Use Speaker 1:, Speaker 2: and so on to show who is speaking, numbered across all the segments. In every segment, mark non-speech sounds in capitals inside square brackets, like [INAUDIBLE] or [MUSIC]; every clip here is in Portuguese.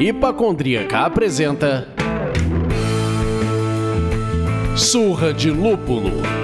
Speaker 1: Hipacondríaca apresenta Surra de Lúpulo.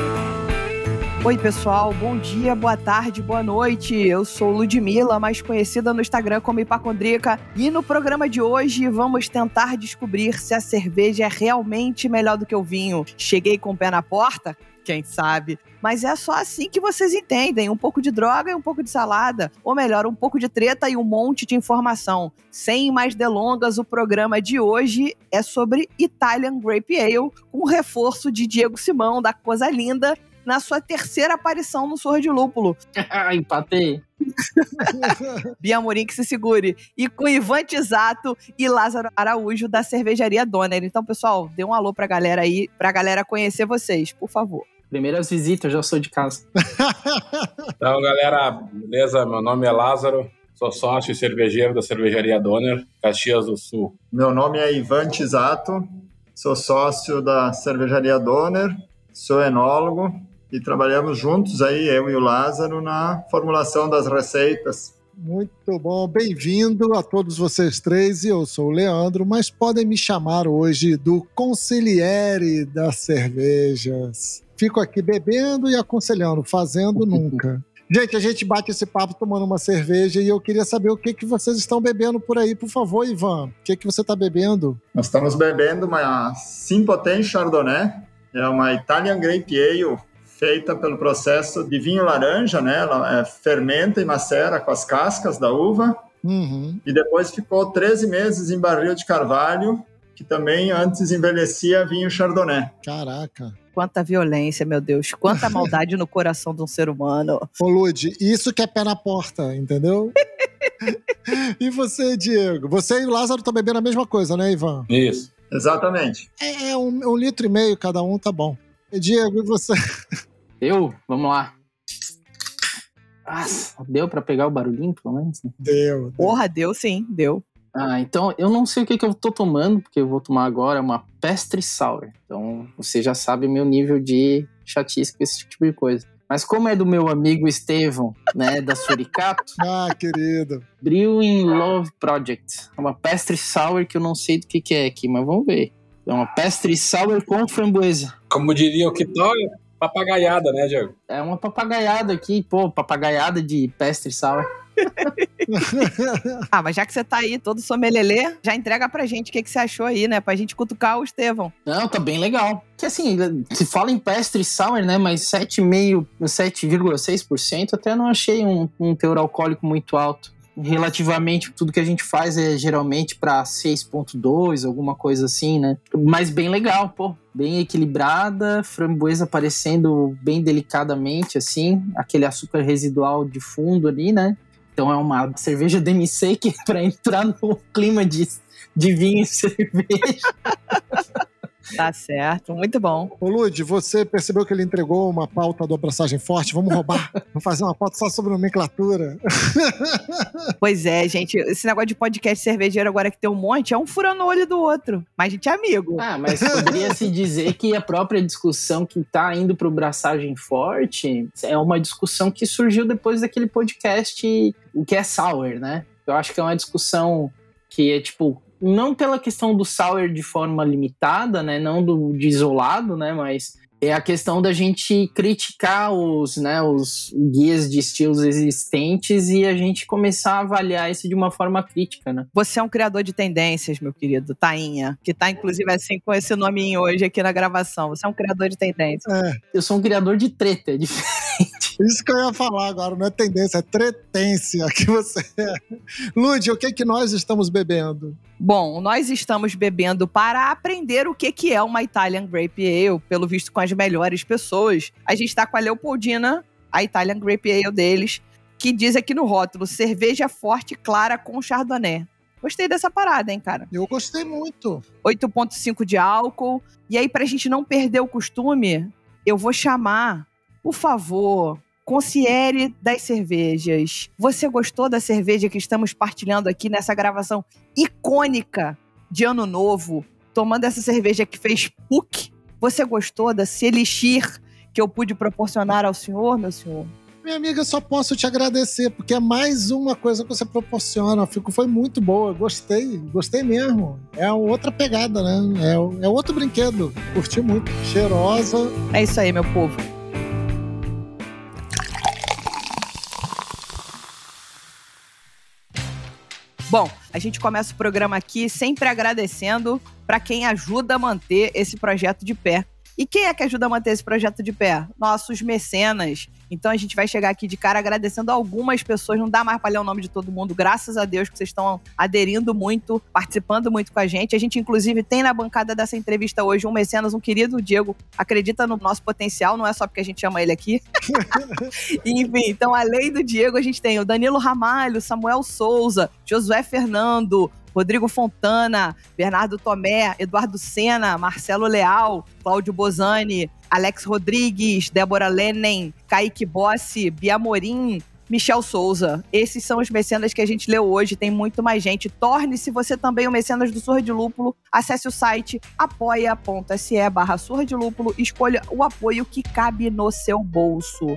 Speaker 2: Oi, pessoal, bom dia, boa tarde, boa noite. Eu sou Ludmilla, mais conhecida no Instagram como Hipacondríaca, e no programa de hoje vamos tentar descobrir se a cerveja é realmente melhor do que o vinho. Cheguei com o pé na porta? quem sabe. Mas é só assim que vocês entendem: um pouco de droga e um pouco de salada. Ou melhor, um pouco de treta e um monte de informação. Sem mais delongas, o programa de hoje é sobre Italian Grape Ale, com reforço de Diego Simão, da Coisa Linda, na sua terceira aparição no Surra de Lúpulo. [LAUGHS]
Speaker 3: Empatei. [LAUGHS]
Speaker 2: Bia Morim que se segure. E com Ivan Tisato e Lázaro Araújo da Cervejaria Donner. Então, pessoal, dê um alô pra galera aí, pra galera conhecer vocês, por favor.
Speaker 3: Primeiras visitas, já sou de casa. [LAUGHS]
Speaker 4: então, galera, beleza? Meu nome é Lázaro, sou sócio e cervejeiro da Cervejaria Donner, Caxias do Sul.
Speaker 5: Meu nome é Ivan Tisato, sou sócio da Cervejaria Donner, sou enólogo e trabalhamos juntos aí, eu e o Lázaro, na formulação das receitas.
Speaker 6: Muito bom, bem-vindo a todos vocês três. Eu sou o Leandro, mas podem me chamar hoje do conselheire das cervejas fico aqui bebendo e aconselhando, fazendo [LAUGHS] nunca. Gente, a gente bate esse papo tomando uma cerveja e eu queria saber o que, que vocês estão bebendo por aí. Por favor, Ivan, o que, que você está bebendo?
Speaker 5: Nós estamos bebendo uma Simpoten Chardonnay, é uma Italian Grape Ale feita pelo processo de vinho laranja, né? Ela é, fermenta e macera com as cascas da uva. Uhum. E depois ficou 13 meses em barril de carvalho, que também antes envelhecia vinho Chardonnay.
Speaker 6: Caraca
Speaker 2: quanta violência, meu Deus, quanta maldade no coração de um ser humano.
Speaker 6: Ô, Lud, isso que é pé na porta, entendeu? [LAUGHS] e você, Diego? Você e o Lázaro estão bebendo a mesma coisa, né, Ivan?
Speaker 4: Isso.
Speaker 5: Exatamente.
Speaker 6: É, é um, um, litro e meio cada um, tá bom. E Diego, e você?
Speaker 3: Eu? Vamos lá. Nossa, deu para pegar o barulhinho, pelo menos?
Speaker 6: Né? Deu, deu.
Speaker 2: Porra, deu sim, deu.
Speaker 3: Ah, então eu não sei o que, que eu tô tomando, porque eu vou tomar agora uma Pestre Sour. Então você já sabe o meu nível de chatice com esse tipo de coisa. Mas como é do meu amigo Estevão, né, da Suricato. [LAUGHS]
Speaker 6: ah, querido.
Speaker 3: Brewing Love Project. É uma Pestre Sour que eu não sei do que, que é aqui, mas vamos ver. É uma Pestre Sour com framboesa.
Speaker 4: Como diria o Kitóia, papagaiada, né, Diego?
Speaker 3: É uma papagaiada aqui, pô, papagaiada de Pestre Sour. [LAUGHS]
Speaker 2: ah, mas já que você tá aí todo somelelê, já entrega pra gente o que, que você achou aí, né? Pra gente cutucar o Estevão.
Speaker 3: Não, tá bem legal. Que assim, se fala em pestre sour, né? Mas 7,5%, 7,6% até não achei um, um teor alcoólico muito alto relativamente tudo que a gente faz é geralmente para 6.2, alguma coisa assim, né? Mas bem legal, pô, bem equilibrada, framboesa aparecendo bem delicadamente assim, aquele açúcar residual de fundo ali, né? Então é uma cerveja que é para entrar no clima de, de vinho e [LAUGHS] cerveja.
Speaker 2: Tá certo, muito bom.
Speaker 6: Ô Lud, você percebeu que ele entregou uma pauta do Abraçagem Forte? Vamos roubar, [LAUGHS] vamos fazer uma pauta só sobre nomenclatura. [LAUGHS]
Speaker 2: Pois é, gente, esse negócio de podcast cervejeiro agora que tem um monte, é um furando o olho do outro. Mas a gente é amigo.
Speaker 3: Ah, mas poderia se dizer que a própria discussão que tá indo pro Braçagem Forte é uma discussão que surgiu depois daquele podcast, o que é Sour, né? Eu acho que é uma discussão que é tipo não pela questão do sour de forma limitada, né, não do de isolado, né, mas é a questão da gente criticar os, né, os guias de estilos existentes e a gente começar a avaliar isso de uma forma crítica, né?
Speaker 2: Você é um criador de tendências, meu querido, Tainha, que tá inclusive assim com esse nominho hoje aqui na gravação. Você é um criador de tendências.
Speaker 3: É. Eu sou um criador de treta, é diferente.
Speaker 6: Isso que eu ia falar agora, não é tendência, é tretência que você é. Lud, o que que nós estamos bebendo?
Speaker 2: Bom, nós estamos bebendo para aprender o que, que é uma Italian Grape Ale, pelo visto com as melhores pessoas. A gente está com a Leopoldina, a Italian Grape Ale deles, que diz aqui no rótulo: cerveja forte clara com chardonnay. Gostei dessa parada, hein, cara?
Speaker 6: Eu gostei muito.
Speaker 2: 8,5 de álcool. E aí, pra gente não perder o costume, eu vou chamar, por favor, Concierge das cervejas. Você gostou da cerveja que estamos partilhando aqui nessa gravação icônica de Ano Novo? Tomando essa cerveja que fez PUC? Você gostou da Elixir que eu pude proporcionar ao senhor, meu senhor.
Speaker 6: Minha amiga, só posso te agradecer, porque é mais uma coisa que você proporciona. Fico, foi muito boa, gostei, gostei mesmo. É outra pegada, né? É, é outro brinquedo. Curti muito. Cheirosa.
Speaker 2: É isso aí, meu povo. Bom, a gente começa o programa aqui sempre agradecendo para quem ajuda a manter esse projeto de pé. E quem é que ajuda a manter esse projeto de pé? Nossos mecenas. Então a gente vai chegar aqui de cara agradecendo algumas pessoas. Não dá mais para ler o nome de todo mundo. Graças a Deus que vocês estão aderindo muito, participando muito com a gente. A gente, inclusive, tem na bancada dessa entrevista hoje um mecenas, um querido Diego. Acredita no nosso potencial, não é só porque a gente chama ele aqui. [LAUGHS] Enfim, então, além do Diego, a gente tem o Danilo Ramalho, Samuel Souza, Josué Fernando, Rodrigo Fontana, Bernardo Tomé, Eduardo Sena, Marcelo Leal, Cláudio Bozani, Alex Rodrigues, Débora Lenin, Kaique Bossi, Bia Morim, Michel Souza. Esses são os mecenas que a gente leu hoje, tem muito mais gente. Torne-se você também o mecenas do Surra de Lúpulo. Acesse o site apoia.se barra Surra de Lúpulo escolha o apoio que cabe no seu bolso.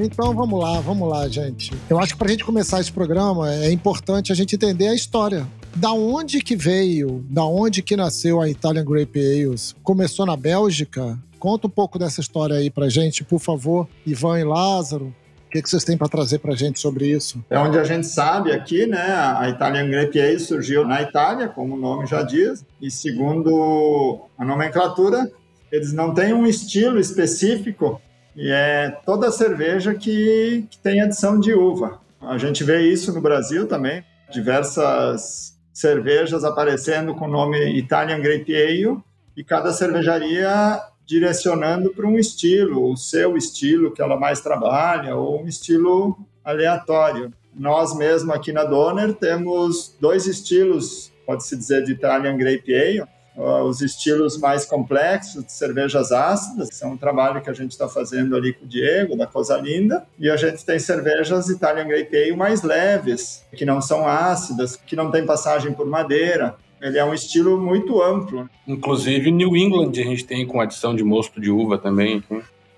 Speaker 6: Então vamos lá, vamos lá, gente. Eu acho que para a gente começar esse programa é importante a gente entender a história. Da onde que veio, da onde que nasceu a Italian Grape Ales? Começou na Bélgica? Conta um pouco dessa história aí pra gente, por favor, Ivan e Lázaro. O que, que vocês têm para trazer para a gente sobre isso?
Speaker 5: É onde a gente sabe aqui, né? A Italian Grape Ale surgiu na Itália, como o nome já diz, e segundo a nomenclatura, eles não têm um estilo específico e é toda cerveja que, que tem adição de uva. A gente vê isso no Brasil também, diversas cervejas aparecendo com o nome Italian Grape Ale e cada cervejaria direcionando para um estilo, o seu estilo que ela mais trabalha ou um estilo aleatório. Nós mesmo aqui na Donner temos dois estilos, pode-se dizer, de Italian Grape Ale, os estilos mais complexos de cervejas ácidas, que é um trabalho que a gente está fazendo ali com o Diego, da Coisa Linda, e a gente tem cervejas Italian Grape Ale mais leves, que não são ácidas, que não tem passagem por madeira. Ele é um estilo muito amplo.
Speaker 4: Inclusive, New England a gente tem com adição de mosto de uva também.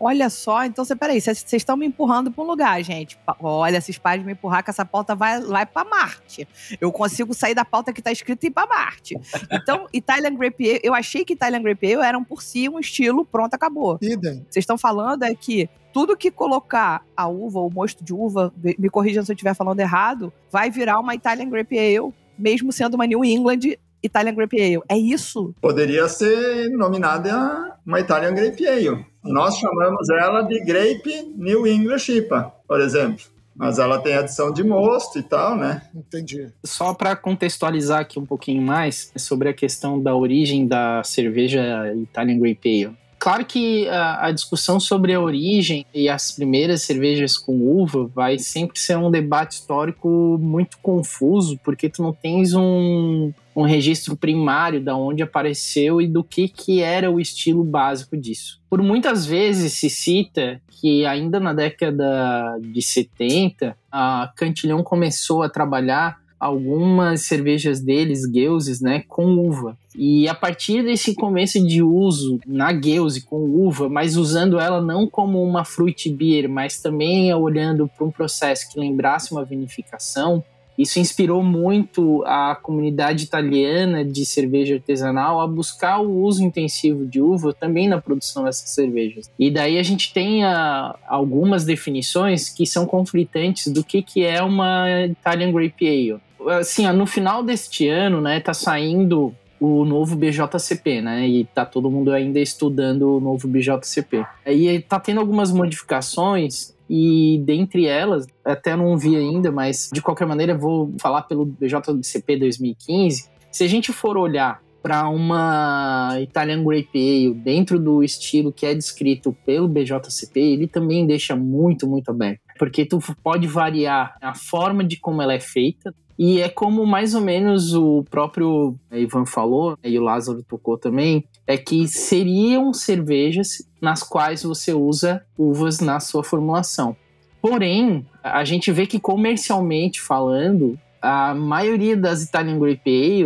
Speaker 2: Olha só, então você, peraí, vocês estão me empurrando para um lugar, gente. Olha, esses pais me empurrar que essa pauta vai, vai para Marte. Eu consigo sair da pauta que está escrita e ir para Marte. Então, Italian Grape eu achei que Italian Grape Ale era um por si um estilo, pronto, acabou.
Speaker 6: Idem.
Speaker 2: Vocês estão falando é que tudo que colocar a uva, o mosto de uva, me corrijam se eu estiver falando errado, vai virar uma Italian Grape Ale, mesmo sendo uma New England Italian Grape Ale. É isso?
Speaker 5: Poderia ser nominada uma Italian Grape Ale. Nós chamamos ela de Grape New English IPA, por exemplo. Mas ela tem adição de mosto e tal, né?
Speaker 6: Entendi.
Speaker 3: Só para contextualizar aqui um pouquinho mais sobre a questão da origem da cerveja Italian Grape Ale. Claro que a, a, discussão sobre a origem e as primeiras cervejas com uva vai sempre ser um debate histórico muito confuso, porque tu não tens um, um registro primário da onde apareceu e do que, que era o estilo básico disso. Por muitas vezes se cita que ainda na década de 70, a Cantilhão começou a trabalhar algumas cervejas deles, Gueuses, né, com uva. E a partir desse começo de uso na Gueuse com uva, mas usando ela não como uma fruit beer, mas também olhando para um processo que lembrasse uma vinificação, isso inspirou muito a comunidade italiana de cerveja artesanal a buscar o uso intensivo de uva também na produção dessas cervejas. E daí a gente tem a, ah, algumas definições que são conflitantes do que, que é uma Italian Grape Ale assim, no final deste ano, né, tá saindo o novo BJCP, né? E tá todo mundo ainda estudando o novo BJCP. E tá tendo algumas modificações e dentre elas, até não vi ainda, mas de qualquer maneira vou falar pelo BJCP 2015. Se a gente for olhar para uma Italian Grape Ale dentro do estilo que é descrito pelo BJCP, ele também deixa muito, muito aberto. Porque tu pode variar a forma de como ela é feita, e é como mais ou menos o próprio Ivan falou, e o Lázaro tocou também, é que seriam cervejas nas quais você usa uvas na sua formulação. Porém, a gente vê que comercialmente falando, a maioria das Italian Grape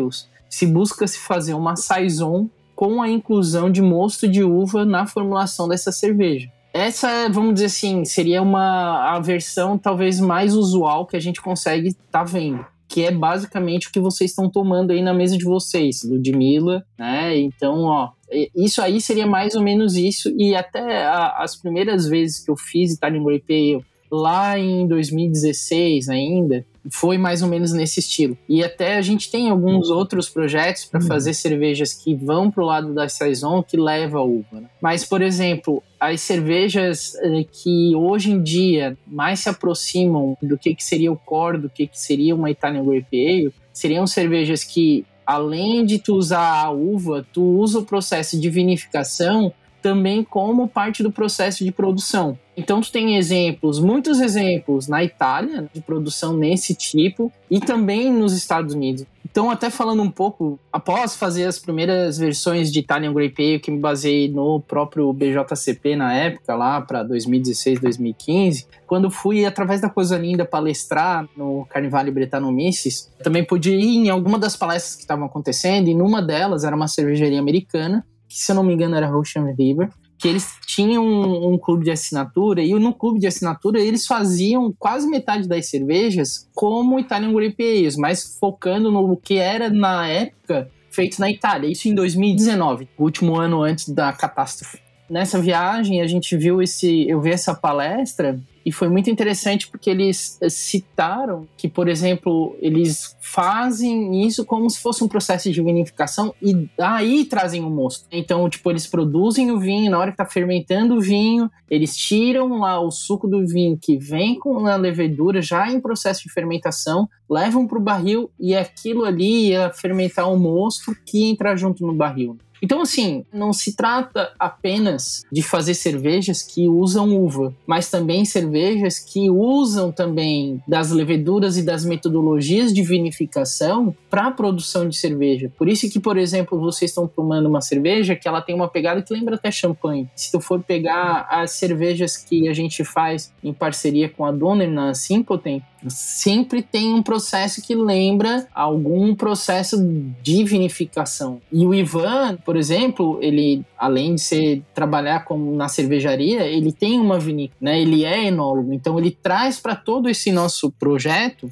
Speaker 3: se busca se fazer uma saison com a inclusão de mosto de uva na formulação dessa cerveja. Essa, vamos dizer assim, seria uma a versão talvez mais usual que a gente consegue estar tá vendo que é basicamente o que vocês estão tomando aí na mesa de vocês, Ludmilla, né? Então, ó, isso aí seria mais ou menos isso. E até a, as primeiras vezes que eu fiz Italian Grape lá em 2016 ainda, foi mais ou menos nesse estilo. E até a gente tem alguns outros projetos para fazer cervejas que vão para o lado da saison que leva a uva. Né? Mas, por exemplo, as cervejas eh, que hoje em dia mais se aproximam do que, que seria o core, do que, que seria uma Italian Grape Ale, seriam cervejas que, além de tu usar a uva, tu usa o processo de vinificação também como parte do processo de produção. Então tu tem exemplos, muitos exemplos na Itália de produção nesse tipo e também nos Estados Unidos. Então até falando um pouco, após fazer as primeiras versões de Italian Grape Ale que me baseei no próprio BJCP na época lá para 2016, 2015, quando fui através da coisa linda palestrar no Carnivale Bretanomices, também pude ir em alguma das palestras que estavam acontecendo e numa delas era uma cervejaria americana que se eu não me engano era Ocean River, que eles tinham um, um, clube de assinatura e no clube de assinatura eles faziam quase metade das cervejas como Italian Grape Ales, mas focando no que era na época feito na Itália, isso em 2019, o último ano antes da catástrofe. Nessa viagem a gente viu esse, eu vi essa palestra e foi muito interessante porque eles eh, citaram que, por exemplo, eles fazem isso como se fosse um processo de vinificação e aí trazem o mosto. Então, tipo, eles produzem o vinho, na hora que tá fermentando o vinho, eles tiram lá o suco do vinho que vem com a levedura já em processo de fermentação, levam para o barril e aquilo ali ia fermentar o mosto que entra junto no barril. Então, assim, não se trata apenas de fazer cervejas que usam uva, mas também cervejas que usam também das leveduras e das metodologias de vinificação para a produção de cerveja. Por isso que, por exemplo, vocês estão tomando uma cerveja que ela tem uma pegada que lembra até champanhe. Se tu for pegar as cervejas que a gente faz em parceria com a Donner na Simpleton, sempre tem um processo que lembra algum processo de vinificação. E o Ivan, por exemplo, ele além de ser trabalhar como na cervejaria, ele tem uma vinícola, né? Ele é enólogo, então ele traz para todo esse nosso projeto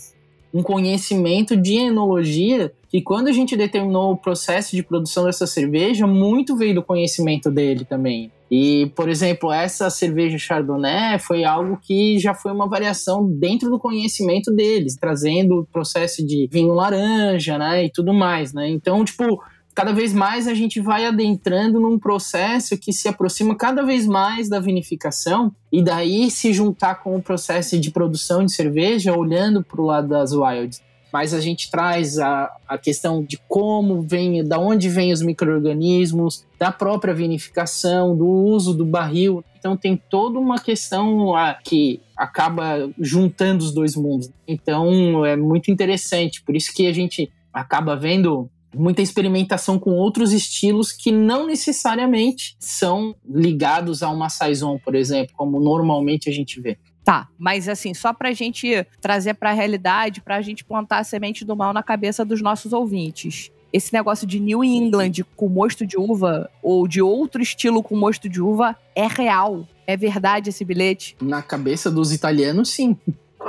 Speaker 3: um conhecimento de enologia que quando a gente determinou o processo de produção dessa cerveja, muito veio do conhecimento dele também. E, por exemplo, essa cerveja Chardonnay foi algo que já foi uma variação dentro do conhecimento deles, trazendo o processo de vinho laranja, né, e tudo mais, né? Então, tipo, cada vez mais a gente vai adentrando num processo que se aproxima cada vez mais da vinificação e daí se juntar com o processo de produção de cerveja olhando para o lado das wilds mas a gente traz a, a questão de como vem, da onde vêm os micro-organismos, da própria vinificação, do uso do barril. Então tem toda uma questão a, que acaba juntando os dois mundos. Então é muito interessante, por isso que a gente acaba vendo muita experimentação com outros estilos que não necessariamente são ligados a uma saison, por exemplo, como normalmente a gente vê.
Speaker 2: Tá, mas assim, só pra gente trazer pra realidade, pra gente plantar a semente do mal na cabeça dos nossos ouvintes. Esse negócio de New England com mosto de uva ou de outro estilo com mosto de uva é real. É verdade esse bilhete?
Speaker 3: Na cabeça dos italianos, sim.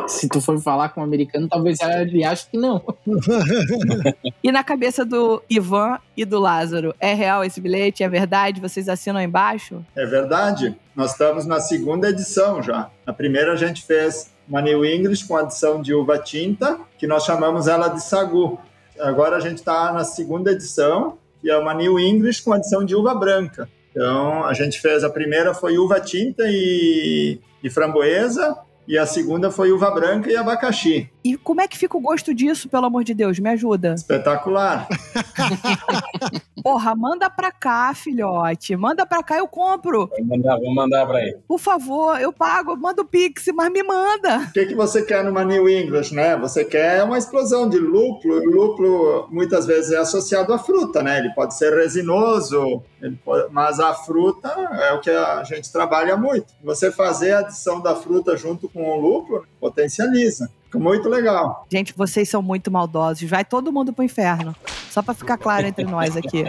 Speaker 3: Se tu for falar com um americano, talvez ele ache que não.
Speaker 2: e na cabeça do Ivan e do Lázaro, é real esse bilhete? É verdade? Vocês assinam embaixo?
Speaker 5: É verdade. Nós estamos na segunda edição já. Na primeira a gente fez uma New English com adição de uva tinta, que nós chamamos ela de sagu. Agora a gente está na segunda edição, que é uma New English com adição de uva branca. Então a gente fez a primeira foi uva tinta e, e framboesa, e a segunda foi uva branca e abacaxi.
Speaker 2: E como é que fica o gosto disso, pelo amor de Deus? Me ajuda.
Speaker 5: Espetacular. [LAUGHS]
Speaker 2: Porra, manda pra cá, filhote. Manda pra cá, eu compro.
Speaker 4: Vou mandar, vou mandar pra aí.
Speaker 2: Por favor, eu pago, manda o Pix, mas me manda.
Speaker 5: O que, que você quer numa New English, né? Você quer uma explosão de lúpulo. O lúpulo muitas vezes é associado à fruta, né? Ele pode ser resinoso, pode... mas a fruta é o que a gente trabalha muito. Você fazer a adição da fruta junto com o lúpulo potencializa. Fica muito legal.
Speaker 2: Gente, vocês são muito maldosos. Vai todo mundo pro inferno. Só pra ficar claro entre nós aqui.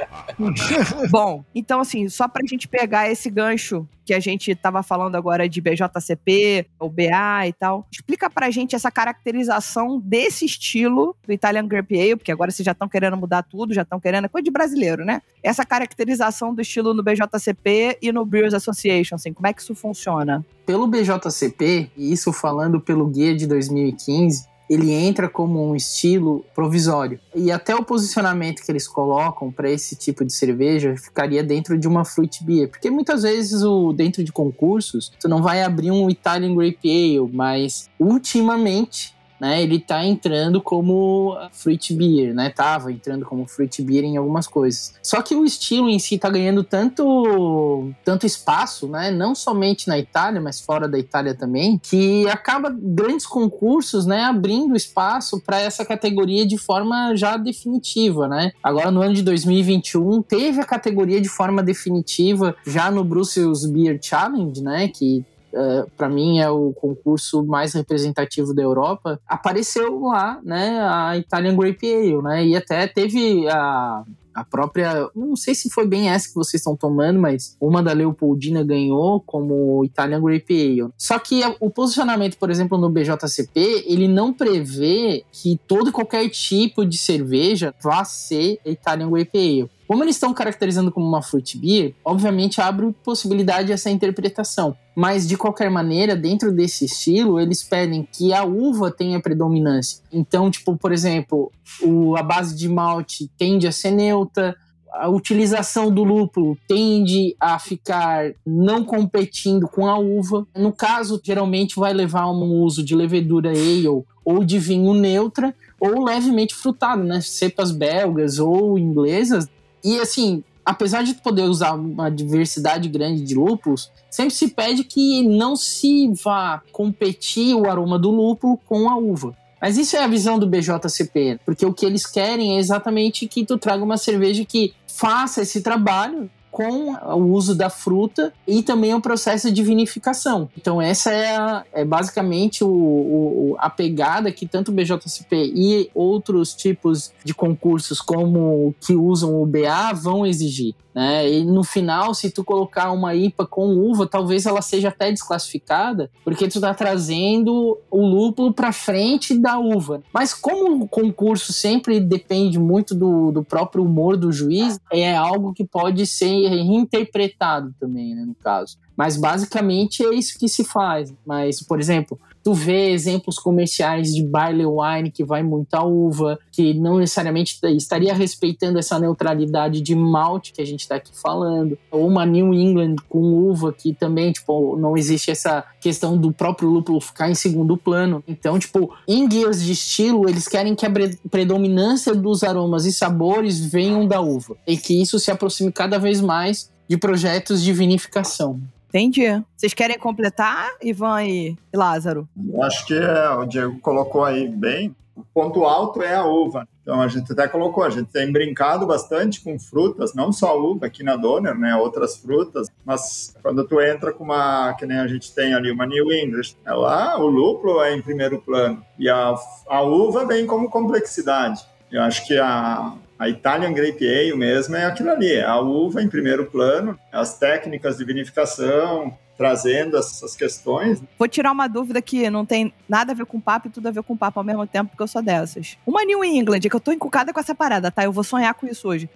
Speaker 2: [LAUGHS] Bom, então assim, só pra gente pegar esse gancho que a gente tava falando agora de BJCP, o BA e tal. Explica pra gente essa caracterização desse estilo do Italian Grape Ale, porque agora vocês já estão querendo mudar tudo, já estão querendo, é coisa de brasileiro, né? Essa caracterização do estilo no BJCP e no Brewers Association, assim, como é que isso funciona?
Speaker 3: Pelo BJCP, e isso falando pelo guia de 2015, ele entra como um estilo provisório. E até o posicionamento que eles colocam para esse tipo de cerveja ficaria dentro de uma fruit beer, porque muitas vezes o dentro de concursos, tu não vai abrir um Italian Grape Ale, mas ultimamente né, ele tá entrando como fruit beer, né? Tava entrando como fruit beer em algumas coisas. Só que o estilo em si tá ganhando tanto tanto espaço, né? Não somente na Itália, mas fora da Itália também, que acaba grandes concursos, né, abrindo espaço para essa categoria de forma já definitiva, né? Agora no ano de 2021 teve a categoria de forma definitiva já no Brussels Beer Challenge, né, que é, para mim é o concurso mais representativo da Europa, apareceu lá, né, a Italian Grape Ale, né, e até teve a a própria, não sei se foi bem essa que vocês estão tomando, mas uma da Leopoldina ganhou como Italian Grape Ale. Só que o posicionamento, por exemplo, no BJCP, ele não prevê que todo qualquer tipo de cerveja vá ser Italian Grape Ale. Como eles estão caracterizando como uma fruit beer, obviamente abre possibilidade essa interpretação. Mas de qualquer maneira, dentro desse estilo, eles pedem que a uva tenha predominância. Então, tipo, por exemplo, o, a base de malte tende a ser neutra, a utilização do lúpulo tende a ficar não competindo com a uva. No caso, geralmente vai levar a um uso de levedura ale ou de vinho neutra ou levemente frutado, né? Cepas belgas ou inglesas e assim, apesar de poder usar uma diversidade grande de lúpulos, sempre se pede que não se vá competir o aroma do lúpulo com a uva. Mas isso é a visão do BJCP, porque o que eles querem é exatamente que tu traga uma cerveja que faça esse trabalho com o uso da fruta e também o processo de vinificação. Então essa é, a, é basicamente o, o, a pegada que tanto o BJCP e outros tipos de concursos como que usam o BA vão exigir. Né? E no final, se tu colocar uma IPA com uva, talvez ela seja até desclassificada, porque tu está trazendo o lúpulo para frente da uva. Mas como o concurso sempre depende muito do, do próprio humor do juiz, é algo que pode ser reinterpretado também, né, no caso. Mas basicamente é isso que se faz. Mas, por exemplo, Tu vê exemplos comerciais de barley wine que vai muita uva, que não necessariamente estaria respeitando essa neutralidade de malte que a gente está aqui falando. Ou uma New England com uva que também, tipo, não existe essa questão do próprio lúpulo ficar em segundo plano. Então, tipo, em guias de estilo, eles querem que a predominância dos aromas e sabores venham da uva. E que isso se aproxime cada vez mais de projetos de vinificação.
Speaker 2: Entendi. Vocês querem completar, Ivan e Lázaro?
Speaker 5: Acho que é, o Diego colocou aí bem. O ponto alto é a uva. Então a gente até colocou, a gente tem brincado bastante com frutas, não só uva aqui na Donner, né, outras frutas, mas quando tu entra com uma, que nem a gente tem ali, uma New English, é lá o lúpulo é em primeiro plano e a, a uva vem como complexidade. Eu acho que a, a Italian Grape Ale mesmo é aquilo ali, é a uva em primeiro plano, as técnicas de vinificação, trazendo essas questões.
Speaker 2: Vou tirar uma dúvida que não tem nada a ver com papo e tudo a ver com papo ao mesmo tempo, porque eu sou dessas. Uma New England, que eu tô encucada com essa parada, tá? Eu vou sonhar com isso hoje.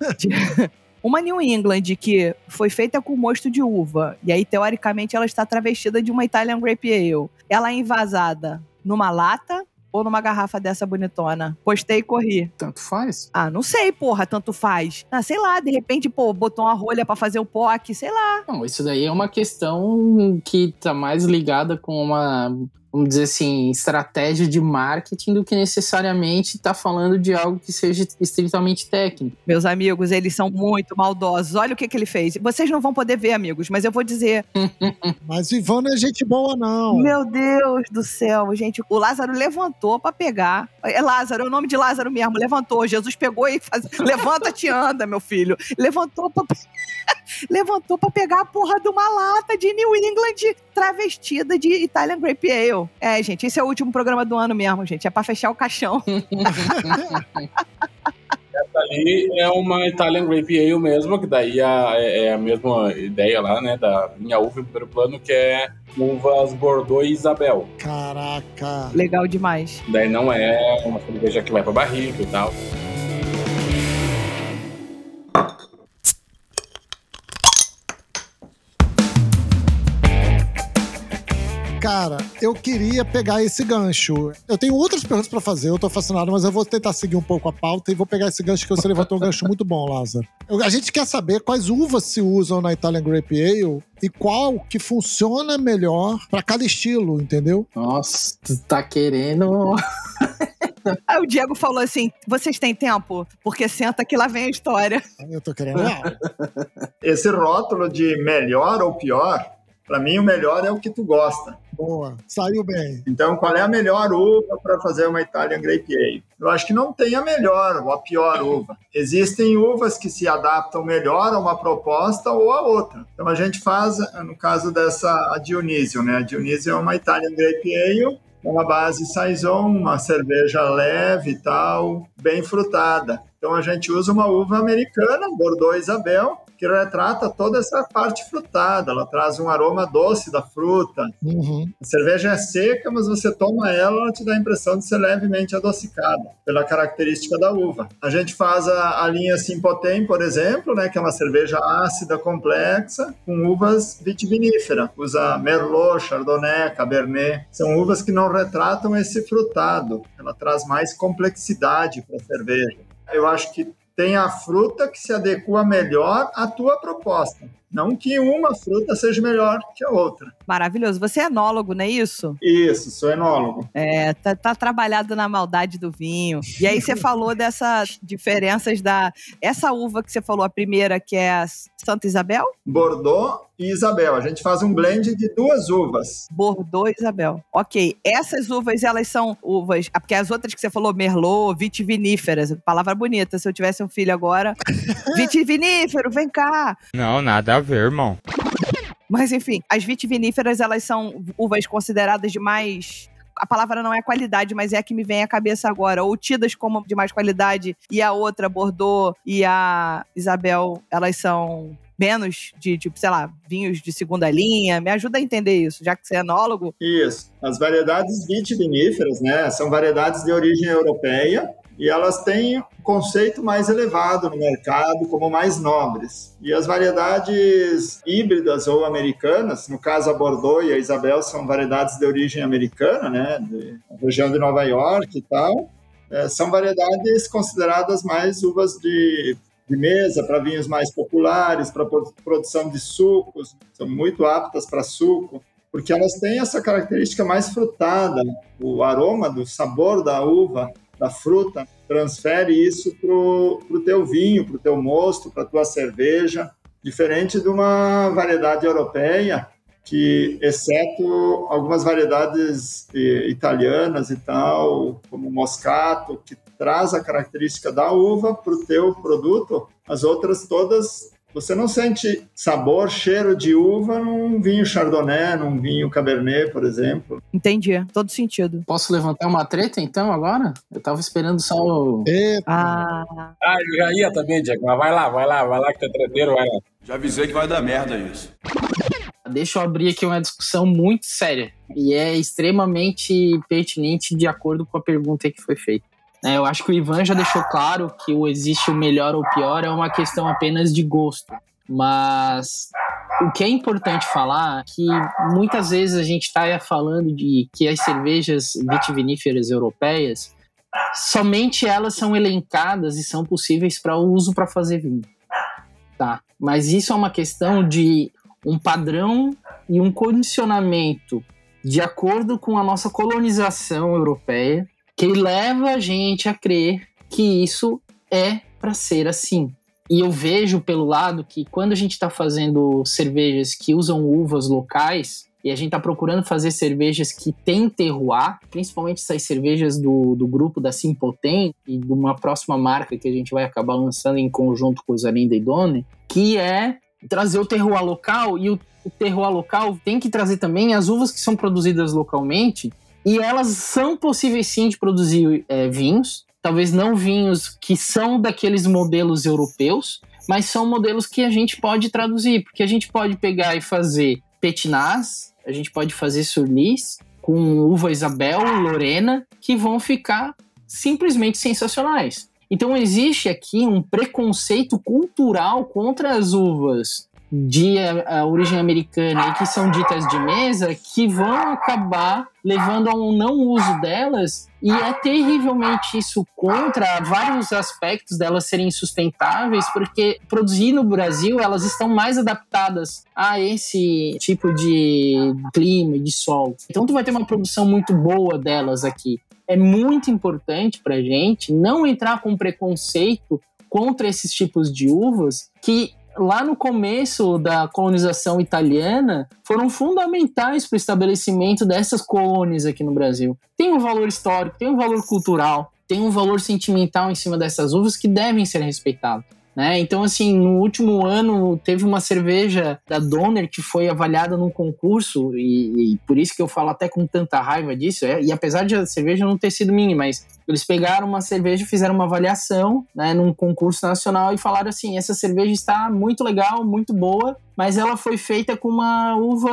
Speaker 2: [LAUGHS] uma New England que foi feita com mosto de uva, e aí, teoricamente, ela está travestida de uma Italian Grape Ale. Ela é envasada numa lata ou numa garrafa dessa bonitona? Postei e corri.
Speaker 3: Tanto faz?
Speaker 2: Ah, não sei, porra, tanto faz. Ah, sei lá, de repente, pô, botou uma rolha para fazer o POC, sei lá.
Speaker 3: Não, isso daí é uma questão que tá mais ligada com uma vamos dizer assim, estratégia de marketing do que necessariamente estar tá falando de algo que seja estritamente técnico.
Speaker 2: Meus amigos, eles são muito maldosos. Olha o que, que ele fez. Vocês não vão poder ver, amigos, mas eu vou dizer. [LAUGHS]
Speaker 6: mas Ivan não é gente boa, não.
Speaker 2: Meu Deus do céu, gente. O Lázaro levantou para pegar. É Lázaro, é o nome de Lázaro mesmo. Levantou. Jesus pegou e faz. [LAUGHS] Levanta-te anda, meu filho. Levantou pra. [LAUGHS] levantou pra pegar a porra de uma lata de New England travestida de Italian Grape Ale. É, gente, esse é o último programa do ano mesmo, gente. É pra fechar o caixão. [LAUGHS]
Speaker 4: Essa ali é uma Italian Grape Ale mesmo, que daí a- é, é a mesma ideia lá, né, da minha uva em primeiro plano, que é uvas Bordeaux e Isabel.
Speaker 6: Caraca.
Speaker 2: Legal demais.
Speaker 4: Daí não é uma cerveja que vai pra barrica e tal.
Speaker 6: Cara, eu queria pegar esse gancho. Eu tenho outras perguntas pra fazer, eu tô fascinado, mas eu vou tentar seguir um pouco a pauta e vou pegar esse gancho que você levantou um gancho muito bom, Lázaro. Eu- a gente quer saber quais uvas se usam na Italian Grape Ale e qual que funciona melhor pra cada estilo, entendeu?
Speaker 3: Nossa, tu tá querendo. [LAUGHS]
Speaker 2: Aí o Diego falou assim: vocês têm tempo? Porque senta que lá vem a história.
Speaker 6: Eu tô querendo.
Speaker 5: Esse rótulo de melhor ou pior, para mim o melhor é o que tu gosta.
Speaker 6: Boa. Saiu bem.
Speaker 5: Então, qual é a melhor uva para fazer uma Italian Grape Ale? Eu acho que não tem a melhor ou a pior uva. Existem uvas que se adaptam melhor a uma proposta ou a outra. Então, a gente faz, no caso dessa a Dionísio, né? A Dionísio é uma Italian Grape Ale, com uma base saison, uma cerveja leve e tal, bem frutada. Então, a gente usa uma uva americana, Bordeaux Isabel, que retrata toda essa parte frutada. Ela traz um aroma doce da fruta,
Speaker 6: Uhum.
Speaker 5: a cerveja é seca, mas você toma ela, ela te dá a impressão de ser levemente adocicada, pela característica da uva. A gente faz a, a linha Simpotem, por exemplo, né, que é uma cerveja ácida complexa, com uvas vitiviníferas. Usa Merlot, Chardonnay, Cabernet. São uvas que não retratam esse frutado. Ela traz mais complexidade para a cerveja. Eu acho que tem a fruta que se adequa melhor à tua proposta. Não que uma fruta seja melhor que a outra.
Speaker 2: Maravilhoso. Você é enólogo, não é isso?
Speaker 5: Isso, sou enólogo.
Speaker 2: É, tá, tá trabalhado na maldade do vinho. E aí você falou dessas diferenças da. Essa uva que você falou, a primeira, que é a Santa Isabel?
Speaker 5: Bordeaux e Isabel. A gente faz um blend de duas uvas.
Speaker 2: Bordeaux e Isabel. Ok. Essas uvas, elas são uvas. ah, Porque as outras que você falou, Merlot, vitiviníferas. Palavra bonita. Se eu tivesse um filho agora. [LAUGHS] Vitivinífero, vem cá.
Speaker 7: Não, nada a ver, irmão.
Speaker 2: Mas enfim, as vitiviníferas, elas são uvas consideradas de mais. A palavra não é qualidade, mas é a que me vem à cabeça agora. Ou tidas como de mais qualidade, e a outra, Bordeaux e a Isabel, elas são menos de, tipo, sei lá, vinhos de segunda linha. Me ajuda a entender isso, já que você é enólogo.
Speaker 5: Isso. As variedades vitiviníferas, né, são variedades de origem europeia e elas têm um conceito mais elevado no mercado, como mais nobres. E as variedades híbridas ou americanas, no caso a Bordeaux e a Isabel são variedades de origem americana, né, de, região de Nova York e tal, eh, são variedades consideradas mais uvas de de mesa para vinhos mais populares, para produção de sucos, são muito aptas para suco, porque elas têm essa característica mais frutada, o aroma do sabor da uva, da fruta, transfere isso para o teu vinho, para o teu mosto, para a tua cerveja, diferente de uma variedade europeia que, exceto algumas variedades italianas e tal, como moscato, que traz a característica da uva para o teu produto, as outras todas você não sente sabor, cheiro de uva num vinho chardonnay, num vinho cabernet, por exemplo.
Speaker 2: Entendi. Todo sentido.
Speaker 3: Posso levantar uma treta então agora? Eu tava esperando só o.
Speaker 6: Eita.
Speaker 2: Ah,
Speaker 4: Ah, eu já ia também, Diego. Mas vai lá, vai lá, vai lá que tu é treteiro, vai lá.
Speaker 8: Já avisei que vai dar merda isso.
Speaker 3: Deixa eu abrir aqui uma discussão muito séria e é extremamente pertinente de acordo com a pergunta que foi feita. É, eu acho que o Ivan já deixou claro que o existe o melhor ou pior é uma questão apenas de gosto. Mas o que é importante falar é que muitas vezes a gente está falando de que as cervejas vitiviníferas europeias somente elas são elencadas e são possíveis para uso para fazer vinho. Tá? Mas isso é uma questão de um padrão e um condicionamento de acordo com a nossa colonização europeia que leva a gente a crer que isso é para ser assim. E eu vejo pelo lado que quando a gente está fazendo cervejas que usam uvas locais e a gente está procurando fazer cervejas que têm terroir, principalmente essas cervejas do, do grupo da Simpotem e de uma próxima marca que a gente vai acabar lançando em conjunto com o Zarinda e Done, que é trazer o terroir local e o, o terroir local tem que trazer também as uvas que são produzidas localmente e elas são possíveis sim de produzir é, vinhos, talvez não vinhos que são daqueles modelos europeus, mas são modelos que a gente pode traduzir, porque a gente pode pegar e fazer petinaz, a gente pode fazer surlis com uva Isabel, Lorena, que vão ficar simplesmente sensacionais. Então existe aqui um preconceito cultural contra as uvas de a, a origem americana e que são ditas de mesa que vão acabar levando a um não uso delas e é terrivelmente isso contra vários aspectos delas serem sustentáveis porque produzir no Brasil elas estão mais adaptadas a esse tipo de clima de sol. Então tu vai ter uma produção muito boa delas aqui. É muito importante para gente não entrar com preconceito contra esses tipos de uvas que lá no começo da colonização italiana, foram fundamentais para o estabelecimento dessas colônias aqui no Brasil. Tem um valor histórico, tem um valor cultural, tem um valor sentimental em cima dessas uvas que devem ser respeitados. Né? Então, assim, no último ano teve uma cerveja da Donner que foi avaliada num concurso, e, e por isso que eu falo até com tanta raiva disso. É, e apesar de a cerveja não ter sido minha, mas eles pegaram uma cerveja, fizeram uma avaliação né, num concurso nacional e falaram assim: essa cerveja está muito legal, muito boa, mas ela foi feita com uma uva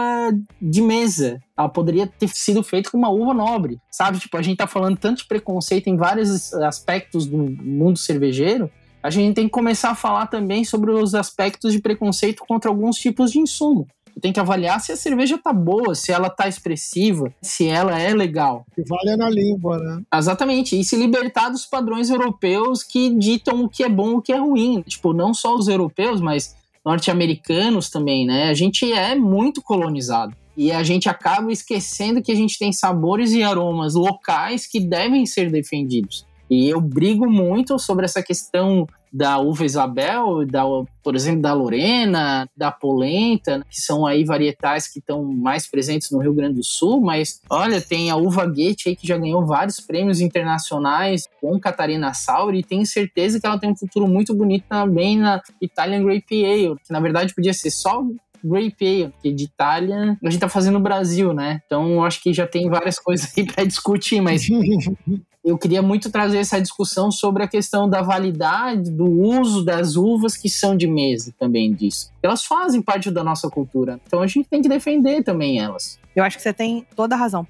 Speaker 3: de mesa. Ela poderia ter sido feita com uma uva nobre, sabe? Tipo, a gente tá falando tanto de preconceito em vários aspectos do mundo cervejeiro a gente tem que começar a falar também sobre os aspectos de preconceito contra alguns tipos de insumo. Tem que avaliar se a cerveja tá boa, se ela tá expressiva, se ela é legal.
Speaker 6: Que vale é na língua, né?
Speaker 3: Exatamente. E se libertar dos padrões europeus que ditam o que é bom e o que é ruim. Tipo, não só os europeus, mas norte-americanos também, né? A gente é muito colonizado. E a gente acaba esquecendo que a gente tem sabores e aromas locais que devem ser defendidos. E eu brigo muito sobre essa questão da uva Isabel, da, por exemplo, da Lorena, da Polenta, que são aí varietais que estão mais presentes no Rio Grande do Sul, mas olha, tem a uva Goethe aí que já ganhou vários prêmios internacionais com Catarina Sauri e tenho certeza que ela tem um futuro muito bonito também na Italian Grape Ale, que na verdade podia ser só Grape Ale, porque de Itália a gente tá fazendo no Brasil, né? Então acho que já tem várias coisas aí para discutir, mas [LAUGHS] eu queria muito trazer essa discussão sobre a questão da validade do uso das uvas que são de mesa também disso. Elas fazem parte da nossa cultura, então a gente tem que defender também elas.
Speaker 2: Eu acho que você tem toda a razão.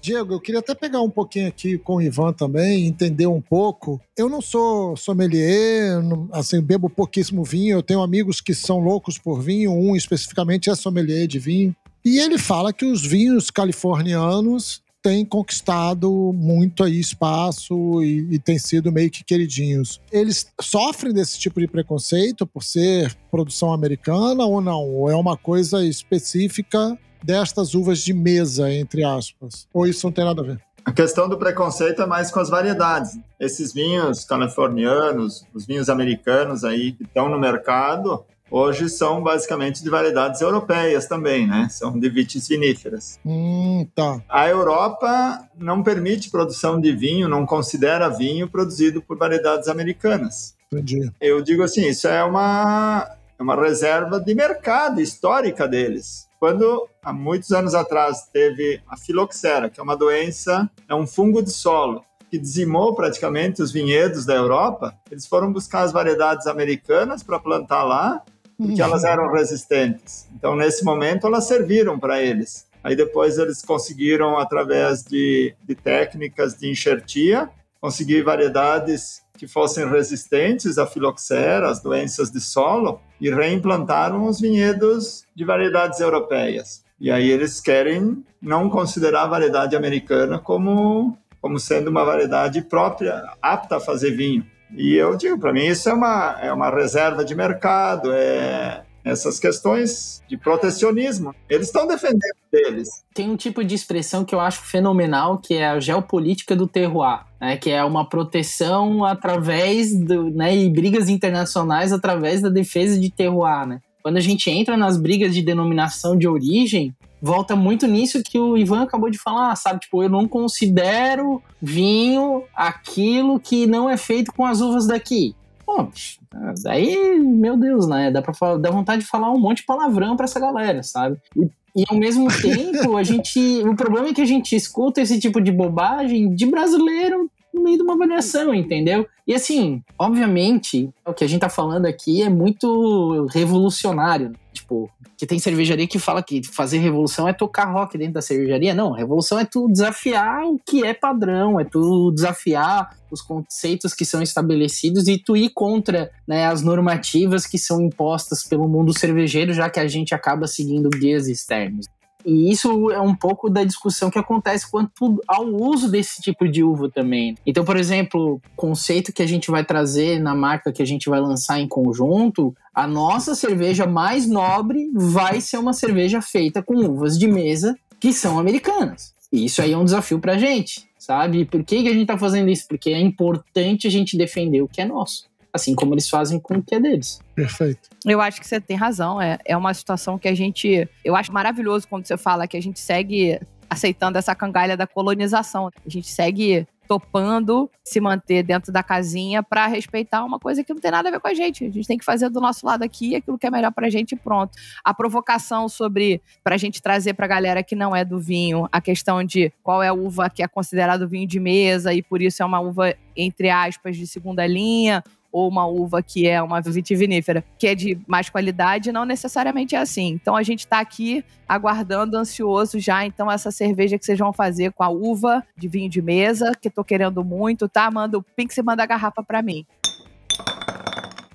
Speaker 6: Diego, eu queria até pegar um pouquinho aqui com o Ivan também, entender um pouco. Eu não sou sommelier, assim, bebo pouquíssimo vinho. Eu tenho amigos que são loucos por vinho, um especificamente é sommelier de vinho. E ele fala que os vinhos californianos têm conquistado muito aí espaço e, e têm sido meio que queridinhos. Eles sofrem desse tipo de preconceito por ser produção americana ou não? Ou é uma coisa específica destas uvas de mesa, entre aspas? Ou isso não tem nada a ver?
Speaker 5: A questão do preconceito é mais com as variedades. Esses vinhos californianos, os vinhos americanos aí que estão no mercado, hoje são basicamente de variedades europeias também, né? São de vitis viníferas.
Speaker 6: Hum, tá.
Speaker 5: A Europa não permite produção de vinho, não considera vinho produzido por variedades americanas.
Speaker 6: Entendi.
Speaker 5: Eu digo assim, isso é uma, é uma reserva de mercado histórica deles. Quando, há muitos anos atrás, teve a filoxera, que é uma doença, é um fungo de solo, que dizimou praticamente os vinhedos da Europa, eles foram buscar as variedades americanas para plantar lá porque elas uhum. eram resistentes. Então, nesse momento, elas serviram para eles. Aí depois eles conseguiram, através de, de técnicas de enxertia, conseguir variedades que fossem resistentes à filoxera, às doenças de solo, e reimplantaram os vinhedos de variedades europeias. E aí eles querem não considerar a variedade americana como, como sendo uma variedade própria, apta a fazer vinho. E eu digo, para mim, isso é uma, é uma reserva de mercado, é essas questões de protecionismo. Eles estão defendendo deles.
Speaker 3: Tem um tipo de expressão que eu acho fenomenal, que é a geopolítica do terroir, né, que é uma proteção através do, né, e brigas internacionais através da defesa de terroir, né? Quando a gente entra nas brigas de denominação de origem, volta muito nisso que o Ivan acabou de falar, sabe? Tipo, eu não considero vinho aquilo que não é feito com as uvas daqui. pô, bicho, daí, meu Deus, né? Dá, pra falar, dá vontade de falar um monte de palavrão pra essa galera, sabe? E, e ao mesmo [LAUGHS] tempo, a gente. O problema é que a gente escuta esse tipo de bobagem de brasileiro no meio de uma avaliação, entendeu? E assim, obviamente, o que a gente tá falando aqui é muito revolucionário. Tipo, que tem cervejaria que fala que fazer revolução é tocar rock dentro da cervejaria. Não, revolução é tu desafiar o que é padrão, é tu desafiar os conceitos que são estabelecidos e tu ir contra né, as normativas que são impostas pelo mundo cervejeiro, já que a gente acaba seguindo guias externos. E isso é um pouco da discussão que acontece quanto ao uso desse tipo de uva também. Então, por exemplo, conceito que a gente vai trazer na marca que a gente vai lançar em conjunto, a nossa cerveja mais nobre vai ser uma cerveja feita com uvas de mesa que são americanas. E isso aí é um desafio pra gente, sabe? Por que, que a gente tá fazendo isso? Porque é importante a gente defender o que é nosso assim como eles fazem com o que é deles.
Speaker 6: Perfeito.
Speaker 2: Eu acho que você tem razão. É, é uma situação que a gente. Eu acho maravilhoso quando você fala que a gente segue aceitando essa cangalha da colonização. A gente segue topando se manter dentro da casinha para respeitar uma coisa que não tem nada a ver com a gente. A gente tem que fazer do nosso lado aqui aquilo que é melhor pra gente e pronto. A provocação sobre pra gente trazer pra galera que não é do vinho, a questão de qual é a uva que é considerado vinho de mesa e por isso é uma uva entre aspas de segunda linha ou uma uva que é uma vitivinífera, que é de mais qualidade, não necessariamente é assim. Então a gente está aqui aguardando, ansioso já, então, essa cerveja que vocês vão fazer com a uva de vinho de mesa, que tô querendo muito, tá? Manda o Pix e manda a garrafa para mim.